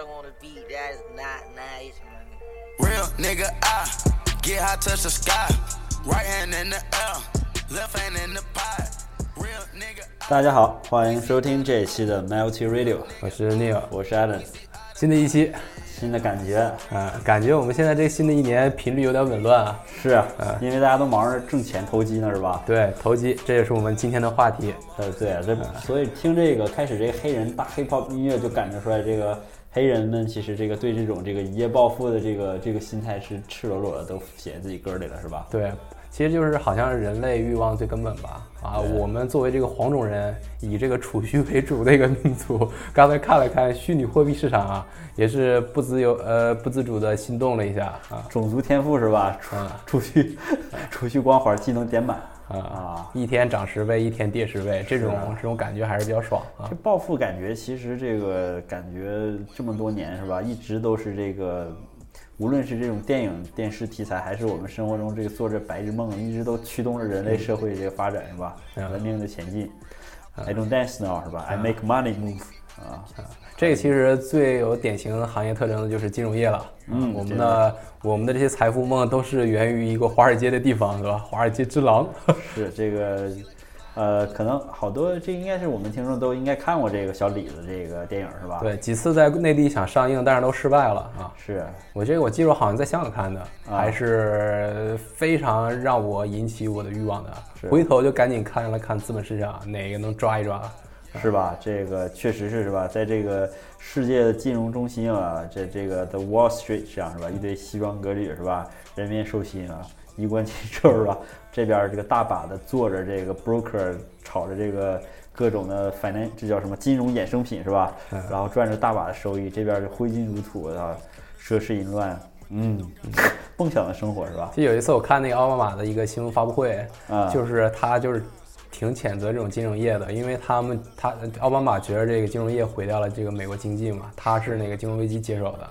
up on the beat, that is not nice, man. Real nigga, I get high, touch the sky. Right hand in the air, left hand in the pot. Real nigga. 大家好，欢迎收听这一期的 Melty Radio，我是 Neil，我是 Adam。新的一期，新的感觉啊，感觉我们现在这新的一年频率有点紊乱啊。是啊，因为大家都忙着挣钱投机呢，是吧？对，投机，这也是我们今天的话题。呃，对，这所以听这个开始这个黑人大 hip hop 音乐，就感觉出来这个黑人们其实这个对这种这个一夜暴富的这个这个心态是赤裸裸的都写在自己歌里了，是吧？对，其实就是好像是人类欲望最根本吧。啊，我们作为这个黄种人，以这个储蓄为主的一个民族，刚才看了看虚拟货币市场啊，也是不自由呃不自主的心动了一下啊。种族天赋是吧？储储蓄 储蓄光环技能点满啊啊！一天涨十倍，一天跌十倍，这种这种感觉还是比较爽啊。这暴富感觉其实这个感觉这么多年是吧，一直都是这个。无论是这种电影、电视题材，还是我们生活中这个做着白日梦，一直都驱动着人类社会这个发展，是吧？文明的前进。I don't dance now，是吧？I make money move。啊，这个其实最有典型行业特征的就是金融业了。嗯，我们的我们的这些财富梦都是源于一个华尔街的地方，是吧？华尔街之狼。是这个。呃，可能好多，这应该是我们听众都应该看过这个小李子这个电影是吧？对，几次在内地想上映，但是都失败了啊。是我这个我记住好像在香港看的，还是非常让我引起我的欲望的。回头就赶紧看了看资本市场哪个能抓一抓，是吧？这个确实是是吧？在这个世界的金融中心啊，这这个 The Wall Street 上是吧？一堆西装革履是吧？人面兽心啊。衣冠禽兽是吧？这边这个大把的坐着这个 broker 炒着这个各种的 finance，这叫什么金融衍生品是吧？然后赚着大把的收益，这边就挥金如土啊，奢侈淫乱，嗯，梦想的生活是吧？就有一次我看那个奥巴马的一个新闻发布会，就是他就是挺谴责这种金融业的，因为他们他奥巴马觉得这个金融业毁掉了这个美国经济嘛，他是那个金融危机接手的。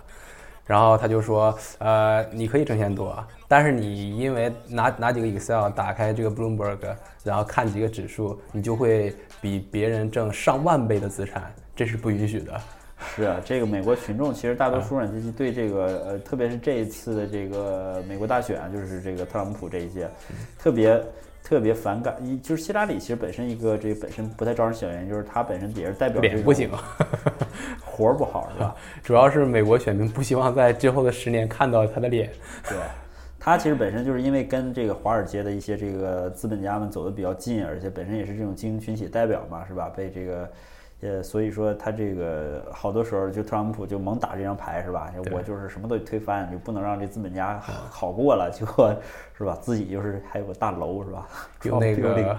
然后他就说，呃，你可以挣钱多，但是你因为拿拿几个 Excel 打开这个 Bloomberg，然后看几个指数，你就会比别人挣上万倍的资产，这是不允许的。是啊，这个美国群众其实大多数人阶级对这个，呃，特别是这一次的这个美国大选，就是这个特朗普这一届，特别。特别反感，一就是希拉里，其实本身一个这个本身不太招人喜欢，就是他本身也是代表脸不行，活儿不好是吧？主要是美国选民不希望在之后的十年看到他的脸。对，他其实本身就是因为跟这个华尔街的一些这个资本家们走得比较近，而且本身也是这种精英群体代表嘛，是吧？被这个。呃，所以说他这个好多时候就特朗普就猛打这张牌是吧？我就是什么都得推翻，就不能让这资本家好过了，结果是吧？自己就是还有个大楼是吧？用那个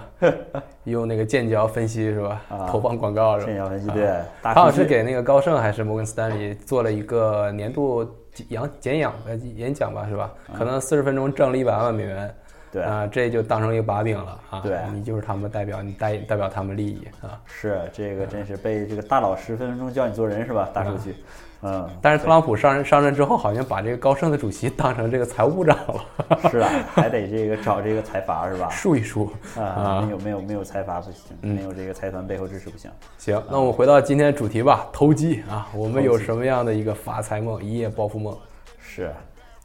用那个剑桥分析是吧？投放广告是吧？剑桥分析对。他好像是给那个高盛还是摩根斯丹利做了一个年度演讲演呃演讲吧是吧？可能四十分钟挣了一百万美元。对啊，这就当成一个把柄了啊！对，你就是他们的代表，你代代表他们利益啊！是这个，真是被这个大佬十分钟教你做人是吧？大数据，嗯。但是特朗普上任上任之后，好像把这个高盛的主席当成这个财务部长了。是啊，还得这个找这个财阀是吧？数一数啊，没有没有没有财阀不行，没有这个财团背后支持不行。行，那我们回到今天的主题吧，投机啊，我们有什么样的一个发财梦、一夜暴富梦？是。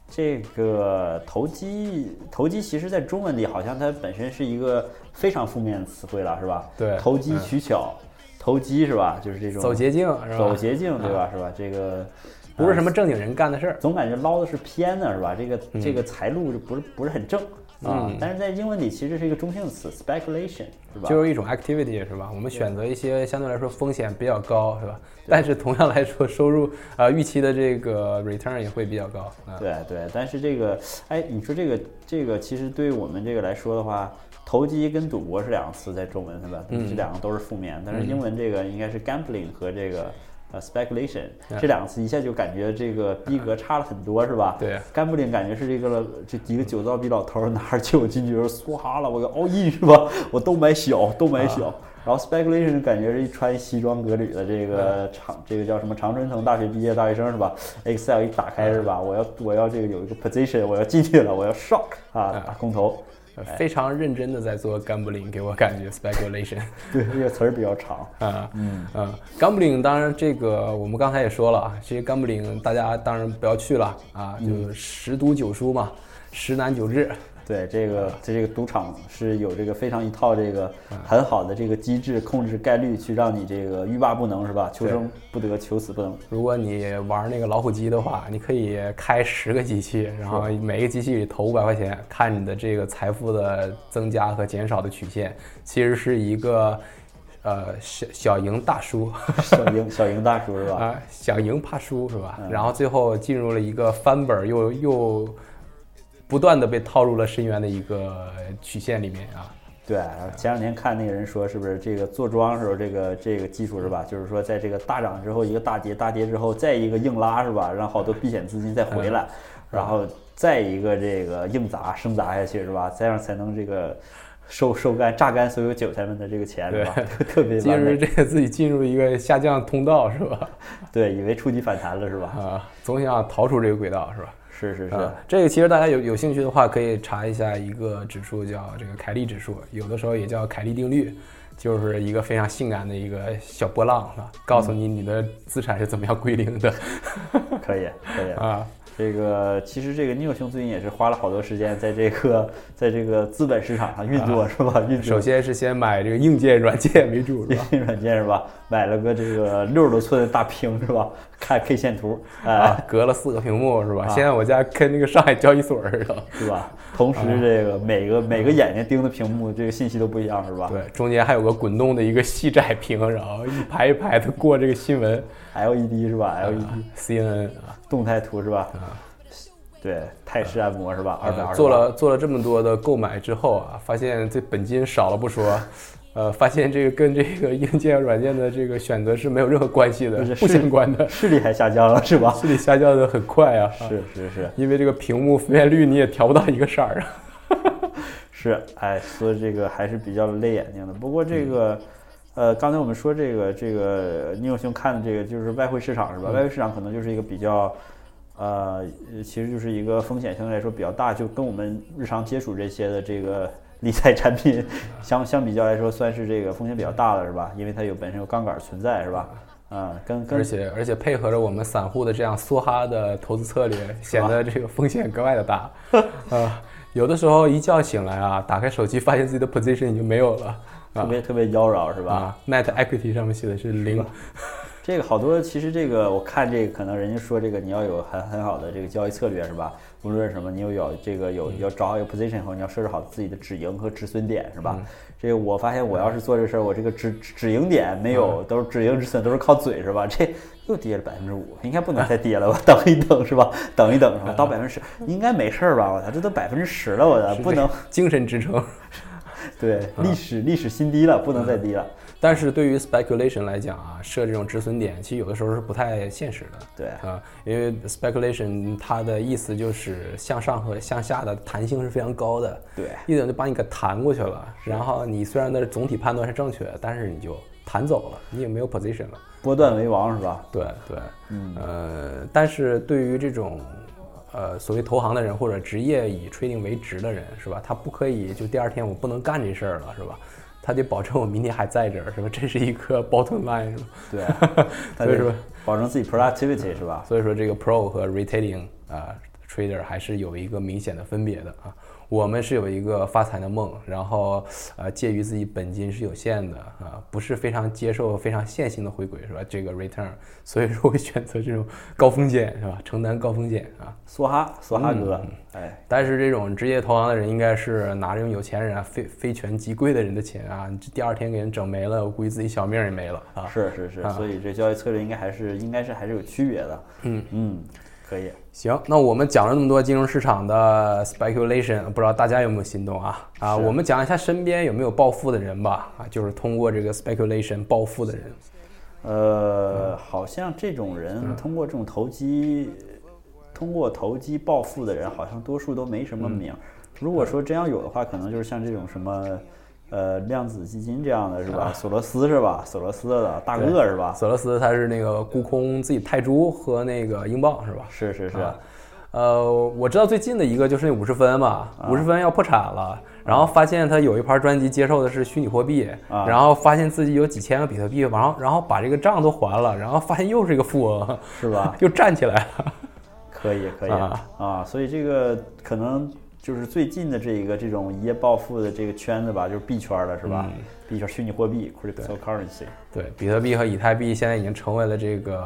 这个投机，投机其实在中文里好像它本身是一个非常负面的词汇了，是吧？对，投机取巧，投机是吧？就是这种走捷径，走捷径，对吧？是吧？这个不是什么正经人干的事儿，总感觉捞的是偏的，是吧？这个这个财路就不是不是很正。啊，但是在英文里其实是一个中性词，speculation，是吧？就是一种 activity，是吧？我们选择一些相对来说风险比较高，是吧？但是同样来说，收入啊预期的这个 return 也会比较高。对对，但是这个，哎，你说这个这个，其实对于我们这个来说的话，投机跟赌博是两个词，在中文是吧？这两个都是负面，但是英文这个应该是 gambling 和这个。呃，speculation 这两个词一下就感觉这个逼格差了很多，是吧？对，gambling 感觉是这个这几个酒糟逼老头拿着钱我进去时候唰了，我要 all in 是吧？我都买小，都买小。然后 speculation 感觉是一穿西装革履的这个长这个叫什么常春藤大学毕业大学生是吧？Excel 一打开是吧？我要我要这个有一个 position，我要进去了，我要 shock 啊，打空头。非常认真的在做 gambling，给我感觉 speculation。对，这个词儿比较长 啊，嗯嗯，gambling 当然这个我们刚才也说了啊，这些 gambling 大家当然不要去了啊，就十赌九输嘛，十难九治。对这个，在这个赌场是有这个非常一套这个很好的这个机制，控制概率，去让你这个欲罢不能，是吧？求生不得，求死不能。如果你玩那个老虎机的话，你可以开十个机器，然后每个机器里投五百块钱，看你的这个财富的增加和减少的曲线，其实是一个呃小 小赢大输，小赢小赢大输是吧？啊，小赢怕输是吧？然后最后进入了一个翻本又又。不断的被套入了深渊的一个曲线里面啊。对，前两天看那个人说，是不是这个坐庄时候这个这个技术是吧？就是说在这个大涨之后一个大跌，大跌之后再一个硬拉是吧？让好多避险资金再回来，然后再一个这个硬砸生砸下去是吧？这样才能这个收收干榨干所有韭菜们的这个钱是吧？特别进入这个自己进入一个下降通道是吧？对，以为触底反弹了是吧？啊，总想逃出这个轨道是吧？是是是，这个其实大家有有兴趣的话，可以查一下一个指数，叫这个凯利指数，有的时候也叫凯利定律，就是一个非常性感的一个小波浪，是吧？告诉你你的资产是怎么样归零的。可以可以 啊。这个其实这个 Neil 兄最近也是花了好多时间在这个 在这个资本市场上运作，是吧？运作。首先是先买这个硬件软件为主，硬件软件是吧？买了个这个六十多寸的大屏是吧？看 K 线图，啊，隔了四个屏幕是吧？现在我家跟那个上海交易所似的，是吧？同时这个每个每个眼睛盯的屏幕，这个信息都不一样，是吧？对，中间还有个滚动的一个细窄屏，然后一排一排的过这个新闻，LED 是吧？LED，CNN。动态图是吧？对，泰式按摩是吧？二百二。做了做了这么多的购买之后啊，发现这本金少了不说，呃，发现这个跟这个硬件软件的这个选择是没有任何关系的，不相关的。视力还下降了是吧？视力下降的很快啊！是是是，因为这个屏幕分辨率你也调不到一个色儿啊。是，哎，所以这个还是比较累眼睛的。不过这个，呃，刚才我们说这个这个，你有兄看的这个就是外汇市场是吧？外汇市场可能就是一个比较。呃，其实就是一个风险相对来说比较大，就跟我们日常接触这些的这个理财产品相相比较来说，算是这个风险比较大的，是吧？因为它有本身有杠杆存在，是吧？啊，跟跟而且而且配合着我们散户的这样梭哈的投资策略，显得这个风险格外的大。啊，有的时候一觉醒来啊，打开手机发现自己的 position 已经没有了，特别特别妖娆，是吧？Net equity 上面写的是零。这个好多，其实这个我看这个可能人家说这个你要有很很好的这个交易策略是吧？无论什么，你有有这个有要找好一个 position 后，你要设置好自己的止盈和止损点是吧？这个我发现我要是做这事儿，我这个止止盈点没有，都是止盈止损都是靠嘴是吧？这又跌了百分之五，应该不能再跌了，吧 等一等是吧？等一等是吧？到百分之十应该没事儿吧？我操，这都百分之十了，我操，不能精神支撑，对，历史历史新低了，不能再低了。但是对于 speculation 来讲啊，设这种止损点，其实有的时候是不太现实的。对啊，因为 speculation 它的意思就是向上和向下的弹性是非常高的。对，一等就把你给弹过去了，然后你虽然的总体判断是正确，但是你就弹走了，你也没有 position 了。波段为王是吧？对对，嗯呃，但是对于这种呃所谓投行的人或者职业以 trading 为职的人是吧？他不可以就第二天我不能干这事儿了是吧？他得保证我明天还在这儿，是吧？这是一个 bottom line，是吧？对，所以说保证自己 productivity 是吧？所以说这个 pro 和 retailing 啊 trader 还是有一个明显的分别的啊。我们是有一个发财的梦，然后呃，介于自己本金是有限的啊，不是非常接受非常线性的回归，是吧？这个 return，所以说会选择这种高风险，是吧？承担高风险啊。梭哈，梭哈哥，哎，但是这种职业投行的人，应该是拿这种有钱人啊，非非权即贵的人的钱啊，这第二天给人整没了，我估计自己小命也没了啊。是是是，所以这交易策略应该还是应该是还是有区别的。嗯嗯。可以，行，那我们讲了那么多金融市场的 speculation，不知道大家有没有心动啊？啊，我们讲一下身边有没有暴富的人吧？啊，就是通过这个 speculation 暴富的人。呃，好像这种人通过这种投机，通过投机暴富的人，好像多数都没什么名。如果说真要有的话，可能就是像这种什么。呃，量子基金这样的是吧？索罗斯是吧？索罗斯的大鳄是吧？索罗斯他是那个沽空自己泰铢和那个英镑是吧？是是是。呃，我知道最近的一个就是那五十分嘛，五十分要破产了，然后发现他有一盘专辑接受的是虚拟货币，然后发现自己有几千个比特币，然后然后把这个账都还了，然后发现又是一个富翁，是吧？又站起来了，可以可以啊，所以这个可能就是最近的这一个这种一夜暴富的这个圈子吧，就是币圈了是吧？币圈虚拟货币 （cryptocurrency） 对，比特币和以太币现在已经成为了这个。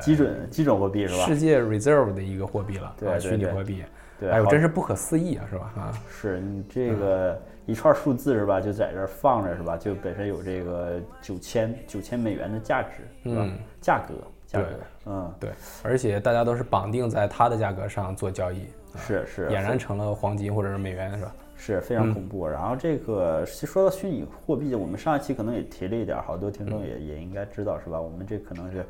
基准基准货币是吧？世界 reserve 的一个货币了，对虚拟货币。对，哎呦，真是不可思议啊，是吧？啊，是你这个一串数字是吧？就在这放着是吧？就本身有这个九千九千美元的价值，是吧？价格，价格，嗯，对。而且大家都是绑定在它的价格上做交易，是是，俨然成了黄金或者是美元，是吧？是非常恐怖。然后这个其实说到虚拟货币，我们上一期可能也提了一点，好多听众也也应该知道是吧？我们这可能是。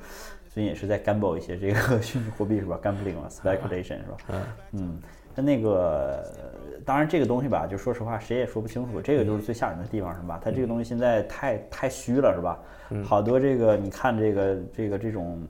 最近也是在 gamble 一些这个 虚拟货币是吧？gambling 嘛，speculation 是吧？嗯嗯，那那个当然这个东西吧，就说实话谁也说不清楚，这个就是最吓人的地方是吧？它这个东西现在太太虚了是吧？好多这个你看这个这个这种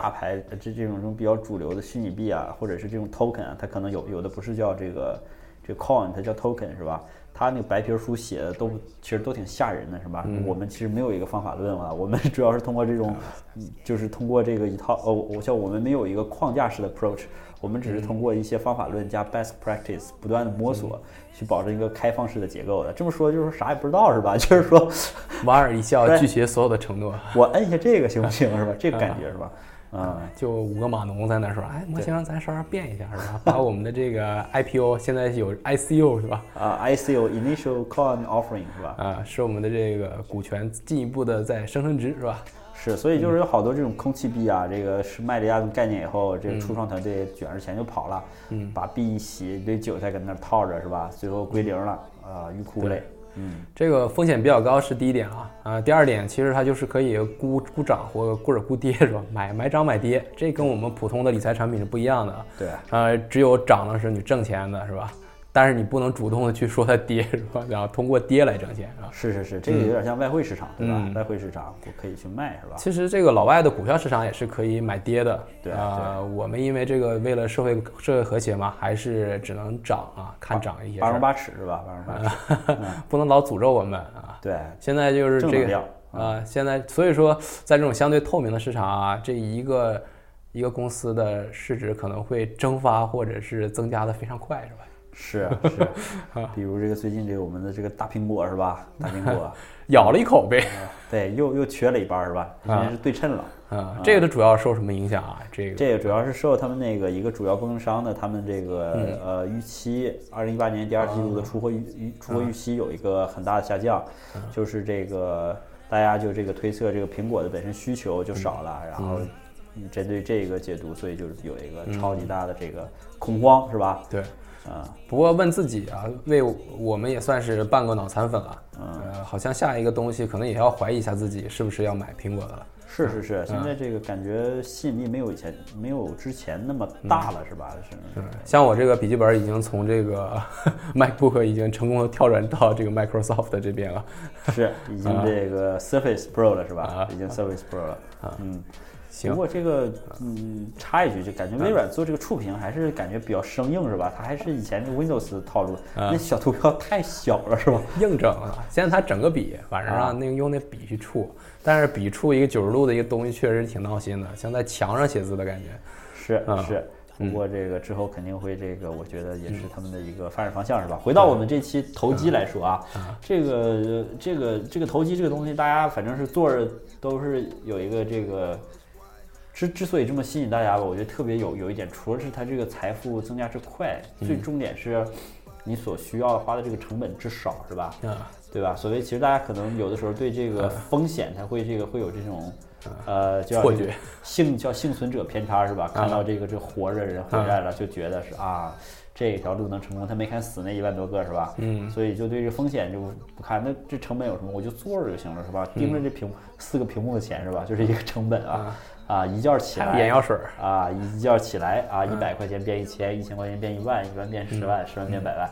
大牌这这种这种比较主流的虚拟币啊，或者是这种 token 啊，它可能有有的不是叫这个这个 coin，它叫 token 是吧？它那个白皮书写的都其实都挺吓人的，是吧？我们其实没有一个方法论啊，我们主要是通过这种，就是通过这个一套哦，我像我们没有一个框架式的 approach，我们只是通过一些方法论加 best practice 不断的摸索，去保证一个开放式的结构的。这么说就是说啥也不知道是吧？就是说莞尔一笑，拒绝所有的承诺。我摁一下这个行不行是吧？这个感觉是吧？啊，就五个码农在那说，哎，模型咱稍稍变一下是吧？把我们的这个 IPO 现在有 ICO 是吧？啊，ICO Initial Coin Offering 是吧？啊，使我们的这个股权进一步的在升升值是吧？是，所以就是有好多这种空气币啊，这个是卖了一下概念以后，这个初创团队卷着钱就跑了，嗯，把币一洗，一堆韭菜搁那套着是吧？最后归零了，啊，欲哭无泪。嗯，这个风险比较高是第一点啊，啊，第二点其实它就是可以估估涨或或者估跌是吧？买买涨买跌，这跟我们普通的理财产品是不一样的。对，呃，只有涨了是你挣钱的是吧？但是你不能主动的去说它跌 是吧？然后通过跌来挣钱啊。是是是，这个有点像外汇市场对吧？外汇市场我可以去卖是吧？其实这个老外的股票市场也是可以买跌的。对啊，我们因为这个为了社会社会和谐嘛，还是只能涨啊，看涨一些。八荣八耻是吧？八荣八耻，不能老诅咒我们啊。对，现在就是这个啊，现在所以说在这种相对透明的市场啊，这一个一个公司的市值可能会蒸发或者是增加的非常快，是吧？是是，比如这个最近这个我们的这个大苹果是吧？大苹果 咬了一口呗，对，又又缺了一半是吧？现在是对称了。啊，这个主要受什么影响啊？这个这个主要是受他们那个一个主要供应商的他们这个呃预期，二零一八年第二季度的出货预预出货预期有一个很大的下降，就是这个大家就这个推测这个苹果的本身需求就少了，然后针对这个解读，所以就是有一个超级大的这个恐慌是吧？对。啊，不过问自己啊，为我们也算是半个脑残粉了。嗯，好像下一个东西可能也要怀疑一下自己是不是要买苹果的了。是是是，现在这个感觉吸引力没有以前没有之前那么大了，是吧？是。像我这个笔记本已经从这个 MacBook 已经成功的跳转到这个 Microsoft 这边了。是，已经这个 Surface Pro 了，是吧？啊已经 Surface Pro 了。啊，嗯。不过这个，嗯，插一句，就感觉微软做这个触屏还是感觉比较生硬，是吧？它还是以前 Windows 套路，那小图标太小了，是吧？硬整啊！现在它整个笔，晚上让那个用那笔去触，但是笔触一个九十度的一个东西，确实挺闹心的，像在墙上写字的感觉。是是，不过这个之后肯定会这个，我觉得也是他们的一个发展方向，是吧？回到我们这期投机来说啊，这个这个这个投机这个东西，大家反正是做着都是有一个这个。之之所以这么吸引大家吧，我觉得特别有有一点，除了是它这个财富增加之快，最重点是，你所需要花的这个成本之少，是吧？嗯，对吧？所谓其实大家可能有的时候对这个风险，它会这个会有这种，呃，叫错觉，幸叫幸存者偏差，是吧？看到这个这活着人回来了，就觉得是啊，这条路能成功，他没看死那一万多个，是吧？嗯，所以就对这风险就不看，那这成本有什么？我就坐着就行了，是吧？盯着这屏四个屏幕的钱，是吧？就是一个成本啊。啊，一觉起来，眼药水啊，一觉起来啊，一百块钱变一千，一千块钱变一万，一万变十万，十万变百万，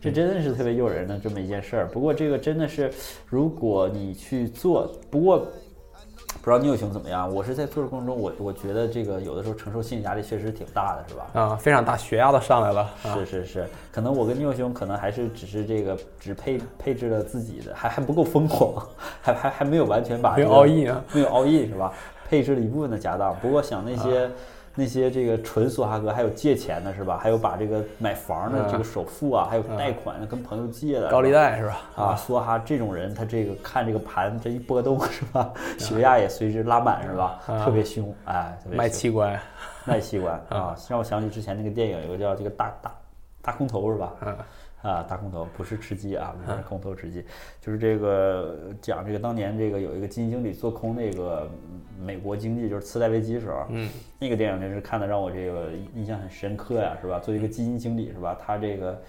这真的是特别诱人的这么一件事儿。不过这个真的是，如果你去做，不过不知道牛兄怎么样？我是在做的过程中，我我觉得这个有的时候承受心理压力确实挺大的，是吧？啊，非常大，血压都上来了。是是是，可能我跟牛兄可能还是只是这个只配配置了自己的，还还不够疯狂，还还还没有完全把没有 all in 啊，没有 all in 是吧？配置了一部分的家当。不过想那些。那些这个纯梭哈哥，还有借钱的是吧？还有把这个买房的这个首付啊，还有贷款的跟朋友借的高利贷是吧？啊，梭哈这种人，他这个看这个盘这一波动是吧？血压也随之拉满是吧？特别凶，哎，卖器官，卖器官啊，让我想起之前那个电影，有个叫这个大大大空头是吧？嗯。啊，大空头不是吃鸡啊，不是空头吃鸡，就是这个讲这个当年这个有一个基金经理做空那个美国经济，就是次贷危机的时候，嗯，那个电影真是看的让我这个印象很深刻呀，是吧？作为一个基金经理是吧？他这个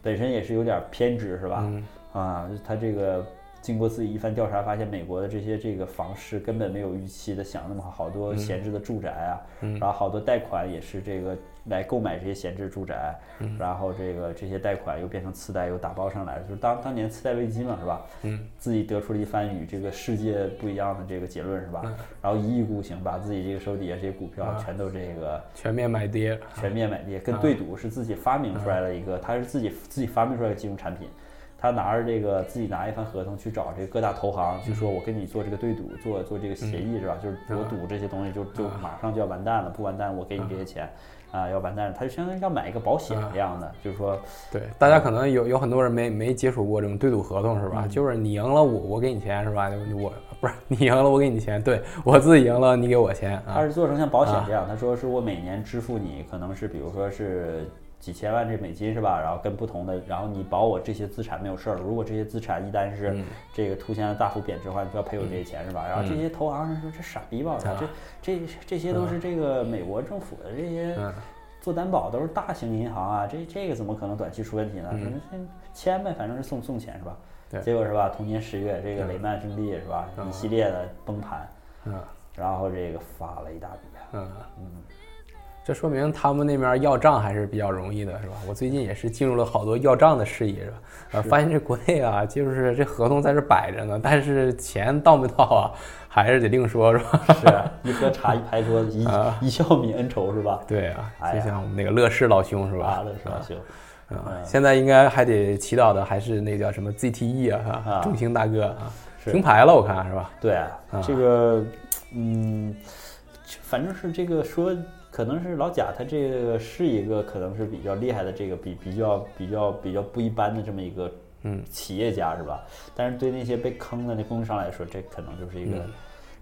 本身也是有点偏执是吧？啊，他这个经过自己一番调查，发现美国的这些这个房市根本没有预期的想那么好，好多闲置的住宅啊，然后好多贷款也是这个。来购买这些闲置住宅，然后这个这些贷款又变成次贷又打包上来，就是当当年次贷危机嘛，是吧？嗯，自己得出了一番与这个世界不一样的这个结论，是吧？然后一意孤行，把自己这个手底下这些股票全都这个全面买跌，全面买跌，跟对赌是自己发明出来的一个，他是自己自己发明出来的金融产品。他拿着这个自己拿一份合同去找这个各大投行，去说我跟你做这个对赌，做做这个协议是吧？就是我赌这些东西就就马上就要完蛋了，不完蛋我给你这些钱。啊，要完蛋了，他就相当于要买一个保险一样的，就是说，对，大家可能有有很多人没没接触过这种对赌合同是吧？就是你赢了我我给你钱是吧？我不是你赢了我给你钱，对我自己赢了你给我钱。他是做成像保险这样，他说是我每年支付你可能是比如说是。几千万这美金是吧？然后跟不同的，然后你保我这些资产没有事儿。如果这些资产一旦是这个出现了大幅贬值的话，你就要赔我这些钱是吧？然后这些投行人说这傻逼吧？这这这些都是这个美国政府的这些做担保都是大型银行啊，这这个怎么可能短期出问题呢？签呗，反正是送送钱是吧？结果是吧？同年十月，这个雷曼兄弟是吧？一系列的崩盘，嗯，然后这个发了一大笔，嗯嗯。这说明他们那边要账还是比较容易的，是吧？我最近也是进入了好多要账的事宜，是吧？呃，发现这国内啊，就是这合同在这摆着呢，但是钱到没到啊，还是得另说，是吧？是一喝茶一拍桌子，一一笑泯恩仇，是吧？对啊，就像我们那个乐视老兄，是吧？乐视老兄，啊，现在应该还得祈祷的还是那叫什么 ZTE 啊，哈，中兴大哥啊，停牌了，我看是吧？对，啊这个，嗯，反正是这个说。可能是老贾，他这个是一个可能是比较厉害的，这个比比较比较比较不一般的这么一个嗯企业家是吧？但是对那些被坑的那供应商来说，这可能就是一个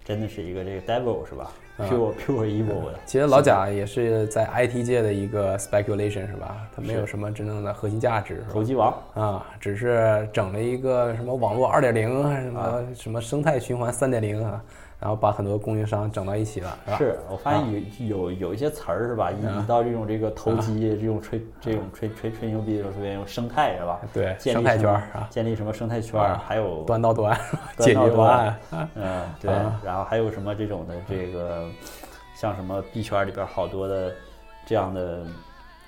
真的是一个这个 devil 是吧？pure pure evil 的。其实老贾也是在 IT 界的一个 speculation 是吧？他没有什么真正的核心价值。投机王啊，只是整了一个什么网络二点零什么什么生态循环三点零啊。然后把很多供应商整到一起了，是吧？是我发现有有有一些词儿是吧？一一到这种这个投机、这种吹、这种吹吹吹牛逼的时候，特别用生态是吧？对，生态圈啊，建立什么生态圈？还有端到端 解决方案，嗯，对。然后还有什么这种的这个，像什么币圈里边好多的这样的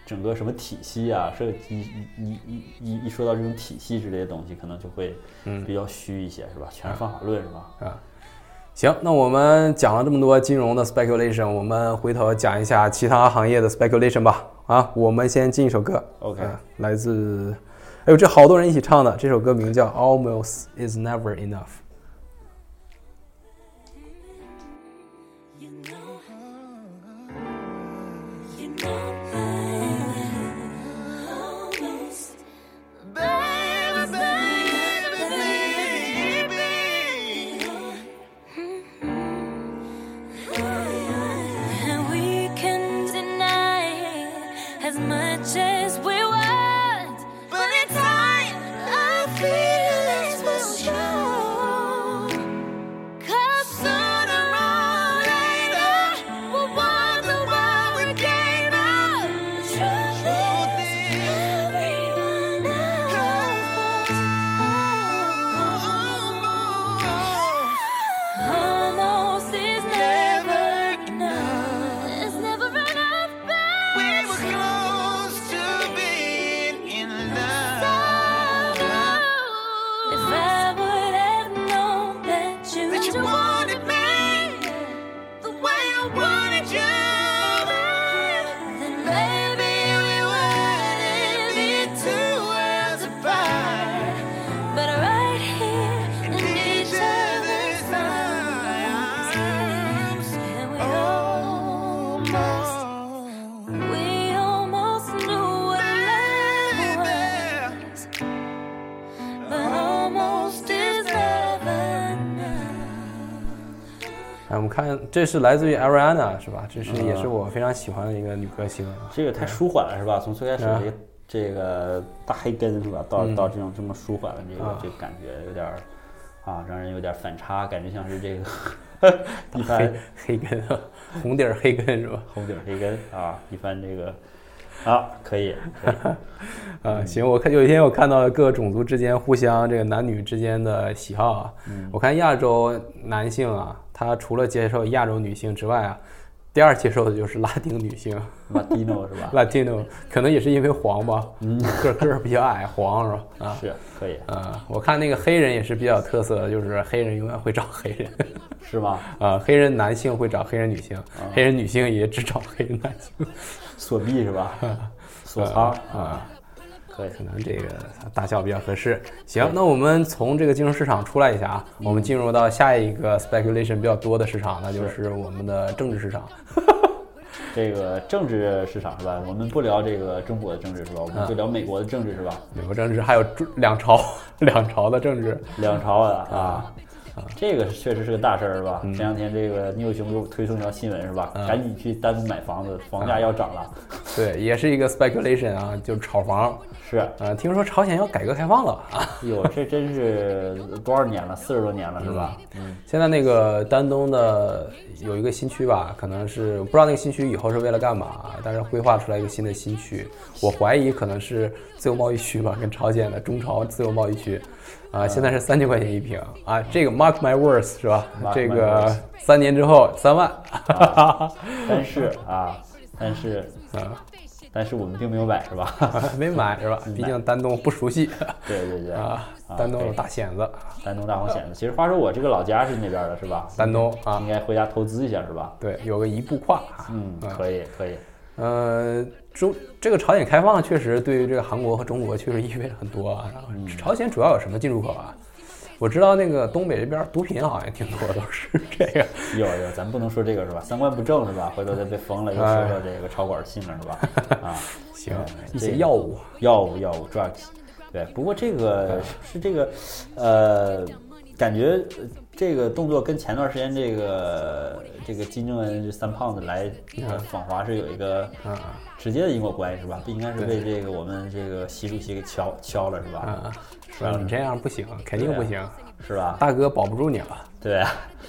整个什么体系啊？是一一一一一说到这种体系之类的东西，可能就会比较虚一些，是吧？全是方法论，是吧？啊。行那我们讲了这么多金融的 speculation 我们回头讲一下其他行业的 speculation 吧。啊我们先进一首歌。Ok 来自哎呦这好多人一起唱的这首歌名叫 almost is never enough 看，这是来自于 Ariana 是吧？这是也是我非常喜欢的一个女歌星。这个太舒缓了是吧？从最开始这个这个大黑根是吧，到到这种这么舒缓的这个这个感觉，有点儿啊，让人有点反差，感觉像是这个 一番黑根，红底儿黑根是吧？红底儿黑根啊，一番这个啊，可以。啊，行，我看有一天我看到各个种族之间互相这个男女之间的喜好啊，我看亚洲男性啊。他除了接受亚洲女性之外啊，第二接受的就是拉丁女性，Latino 是吧？Latino 可能也是因为黄吧，嗯，个个儿比较矮，黄是吧？啊，是可以啊。我看那个黑人也是比较特色的，就是黑人永远会找黑人，是吧？啊，黑人男性会找黑人女性，黑人女性也只找黑人男性，锁闭是吧？锁仓啊。可能这个大小比较合适。行，那我们从这个金融市场出来一下啊，我们进入到下一个 speculation 比较多的市场，那就是我们的政治市场。这个政治市场是吧？我们不聊这个中国的政治是吧？我们就聊美国的政治是吧？美国政治还有两朝两朝的政治，两朝的啊。这个确实是个大事儿，是吧？前两天这个牛熊又推送一条新闻，是吧？赶紧去丹东买房子，房价要涨了。对，也是一个 speculation 啊，就是炒房。是啊，听说朝鲜要改革开放了啊！哟，这真是多少年了？四十多年了，是吧？嗯。现在那个丹东的有一个新区吧，可能是不知道那个新区以后是为了干嘛，但是规划出来一个新的新区，我怀疑可能是自由贸易区吧，跟朝鲜的中朝自由贸易区。啊，现在是三千块钱一平啊，这个 mark my words 是吧？这个三年之后三万，但是啊，但是啊，但是我们并没有买是吧？没买是吧？毕竟丹东不熟悉。对对对啊，丹东有大蚬子，丹东大黄蚬子。其实话说我这个老家是那边的是吧？丹东啊，应该回家投资一下是吧？对，有个一步跨。嗯，可以可以。呃，中这个朝鲜开放确实对于这个韩国和中国确实意味着很多啊。朝鲜主要有什么进出口啊？我知道那个东北这边毒品好像挺多，都 是这个。有有，咱不能说这个是吧？三观不正是吧？回头再被封了，又说说这个超管信了是吧？啊，行，一些药物，药物，药物，drugs。对，不过这个是这个，呃，感觉这个动作跟前段时间这个。这个金正恩这三胖子来访华是有一个直接的因果关系是吧？不应该是被这个我们这个习主席给敲敲了是吧？说你这样不行，肯定不行，是吧？大哥保不住你了。对，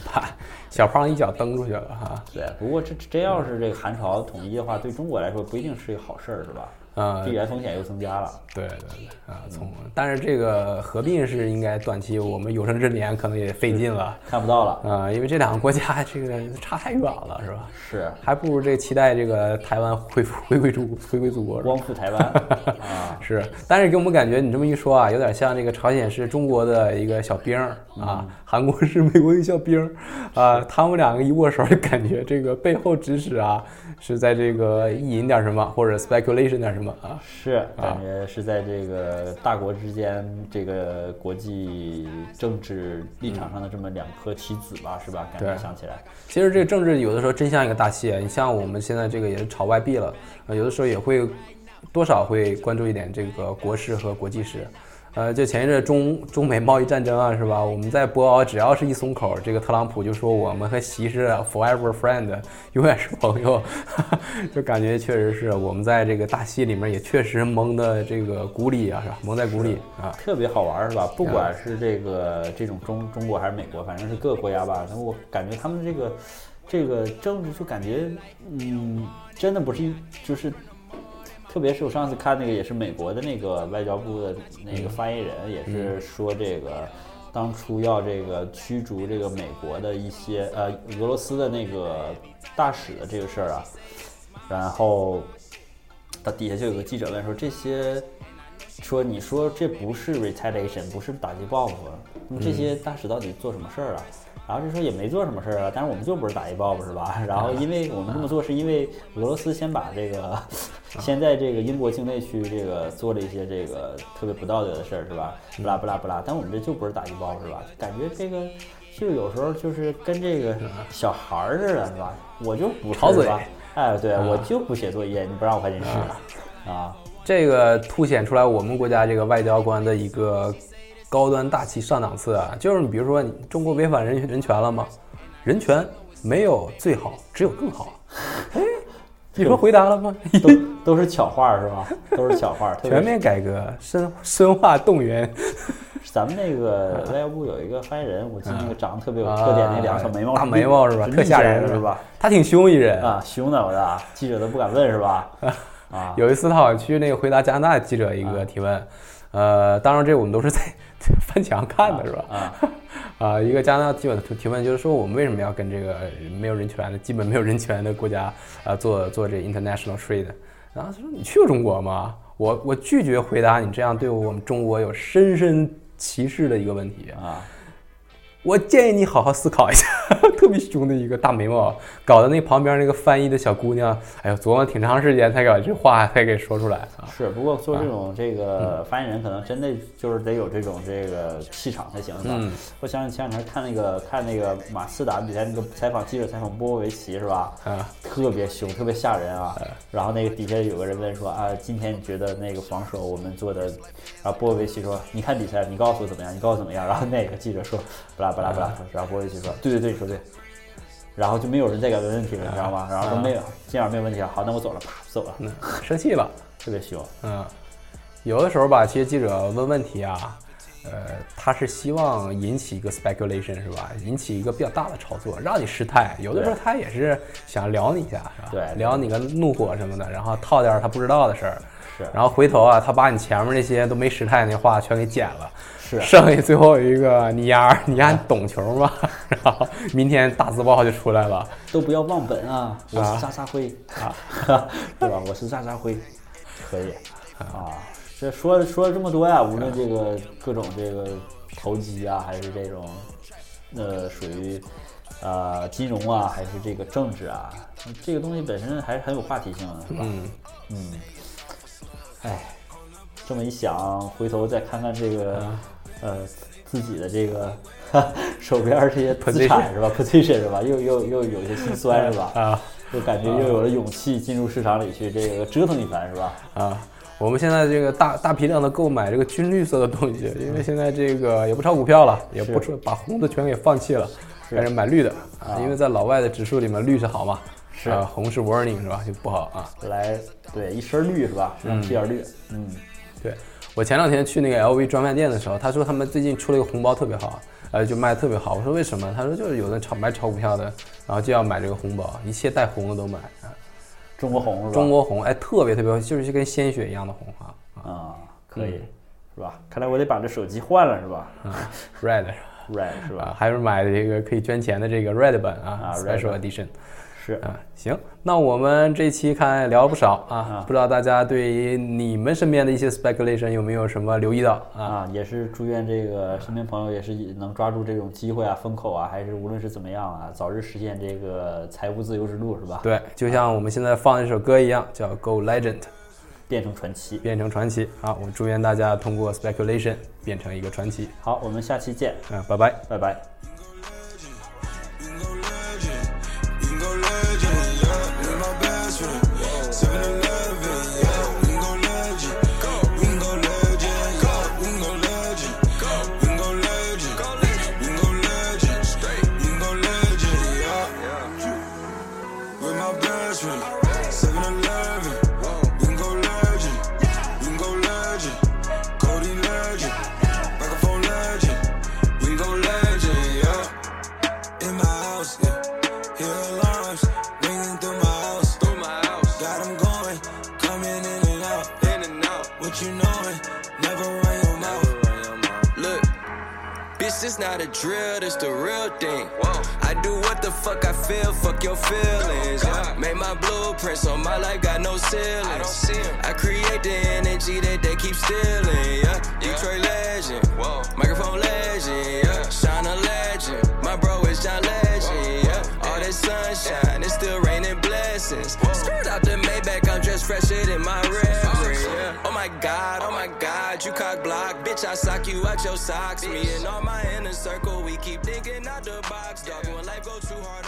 把小胖一脚蹬出去了哈。对，不过这真要是这个韩朝统一的话，对中国来说不一定是一个好事儿，是吧？啊，地缘风险又增加了。对对对，啊，从但是这个合并是应该短期我们有生之年可能也费劲了，看不到了啊，因为这两个国家这个差太远了，是吧？是，还不如这期待这个台湾恢复回归祖回归祖国，光复台湾 啊，是。但是给我们感觉你这么一说啊，有点像这个朝鲜是中国的一个小兵儿啊，韩国是美国一小兵儿啊，他们两个一握手就感觉这个背后指使啊。是在这个意淫点什么，或者 speculation 点什么啊？是，感觉是在这个大国之间，这个国际政治立场上的这么两颗棋子吧，是吧？感觉想起来，其实这个政治有的时候真像一个大戏。你像我们现在这个也是炒外币了，有的时候也会多少会关注一点这个国事和国际事。呃，就前一阵中中美贸易战争啊，是吧？我们在博鳌，只要是一松口，这个特朗普就说我们和习是 forever friend，永远是朋友，就感觉确实是我们在这个大戏里面也确实蒙的这个鼓里啊，是吧？蒙在鼓里啊，特别好玩，是吧？不管是这个这种中中国还是美国，反正是各个国家吧，那我感觉他们这个这个政治就感觉，嗯，真的不是就是。特别是我上次看那个，也是美国的那个外交部的那个发言人，也是说这个当初要这个驱逐这个美国的一些呃俄罗斯的那个大使的这个事儿啊，然后他底下就有个记者问说这些，说你说这不是 retaliation，不是打击报复，那么这些大使到底做什么事儿啊？然后就说也没做什么事儿啊，但是我们就不是打击报复是吧？然后因为我们这么做是因为俄罗斯先把这个先在这个英国境内去这个做了一些这个特别不道德的事儿是吧？不拉不拉不拉，但我们这就不是打击报复是吧？感觉这个就有时候就是跟这个小孩儿似的是吧？我就不吵嘴？哎，对我就不写作业，你不让我看电视啊？这个凸显出来我们国家这个外交官的一个。高端大气上档次啊，就是你比如说，你中国违反人人权了吗？人权没有最好，只有更好。哎，你说回答了吗？都都是巧话是吧？都是巧话。全面改革，深 深化动员。咱们那个 外交部有一个发言人，我记得那个长得特别有特点，那两个小眉毛，大眉毛是吧？特吓人是吧？他挺凶一人啊，凶的我的记者都不敢问是吧？啊，有一次他好像去那个回答加拿大记者一个提问，呃，当然这我们都是在。翻墙看的是吧？啊，啊，一个加拿大基本的提问，就是说我们为什么要跟这个没有人权的、基本没有人权的国家啊做做这 international trade？然后他说：“你去过中国吗？”我我拒绝回答你这样对我们中国有深深歧视的一个问题啊。我建议你好好思考一下，特别凶的一个大眉毛，搞得那旁边那个翻译的小姑娘，哎呦，琢磨挺长时间才把这话才给说出来啊。是，不过做这种这个发言人，可能真的就是得有这种这个气场才行，是吧？我想想前两天看那个看那个马斯达比赛，那个采访记者采访波波维奇是吧？啊，特别凶，特别吓人啊。然后那个底下有个人问说啊，今天你觉得那个防守我们做的？然后波波维奇说，你看比赛，你告诉我怎么样？你告诉我怎么样？然后那个记者说，不啦。巴拉巴拉，然后波维奇说：“对对对，你说对。”然后就没有人再敢问问题了，你知道吗？然后都没有，今晚没有问题了。好，那我走了，啪，走了。生气了，特别凶。嗯，有的时候吧，其实记者问问题啊，呃，他是希望引起一个 speculation 是吧？引起一个比较大的炒作，让你失态。有的时候他也是想撩你一下，是吧？对，撩你个怒火什么的，然后套点他不知道的事儿。是。然后回头啊，他把你前面那些都没失态那话全给剪了。是，剩下最后一个你丫，你丫 懂球吗？然后明天大字报就出来了，都不要忘本啊！我是渣渣辉啊，对吧？我是渣渣辉，可以啊。这说说了这么多呀，无论这个各种这个投机啊，还是这种呃属于呃金融啊，还是这个政治啊，这个东西本身还是很有话题性的，是吧？嗯嗯。哎，这么一想，回头再看看这个。呃，自己的这个 手边这些资产是吧？position 是吧？又又又有些心酸是吧？啊，就感觉又有了勇气进入市场里去这个折腾一番是吧？啊，我们现在这个大大批量的购买这个军绿色的东西，因为现在这个也不炒股票了，也不是把红的全给放弃了，开始买绿的啊。因为在老外的指数里面，绿是好嘛？是啊，红是 warning 是吧？就不好啊。来，对，一身绿是吧？身上披点绿，嗯，对。我前两天去那个 LV 专卖店的时候，他说他们最近出了一个红包特别好，呃，就卖的特别好。我说为什么？他说就是有的炒买炒股票的，然后就要买这个红包，一切带红的都买啊。中国红是吧？中国红，哎，特别特别，就是跟鲜血一样的红啊。啊，可以，是吧？看来我得把这手机换了是吧？啊，Red Red 是吧？还是买这个可以捐钱的这个 Red 版啊，Special Edition。是啊，行，那我们这期看聊了不少啊，不知道大家对于你们身边的一些 speculation 有没有什么留意到啊？也是祝愿这个身边朋友也是能抓住这种机会啊，风口啊，还是无论是怎么样啊，早日实现这个财务自由之路，是吧？对，就像我们现在放的这首歌一样，叫 Go Legend，变成传奇，变成传奇。好，我祝愿大家通过 speculation 变成一个传奇。好，我们下期见，嗯，拜拜，拜拜。This is not a drill, this the real thing. Whoa. I do what the fuck I feel, fuck your feelings. Yeah. Made my blueprints on my life, got no ceilings. I create the energy that they keep stealing. Yeah. Detroit legend, Whoa. microphone legend. Yeah. Shine a legend, my bro is John Legend. All that sunshine, it's still raining blessings. Skirt out the Maybach, I'm dressed fresher than my reverend. Yeah. Oh my god, oh my god, you cock block. Bitch, I sock you out your socks. Me and all my inner circle, we keep thinking out the box. Dog, when life go too hard.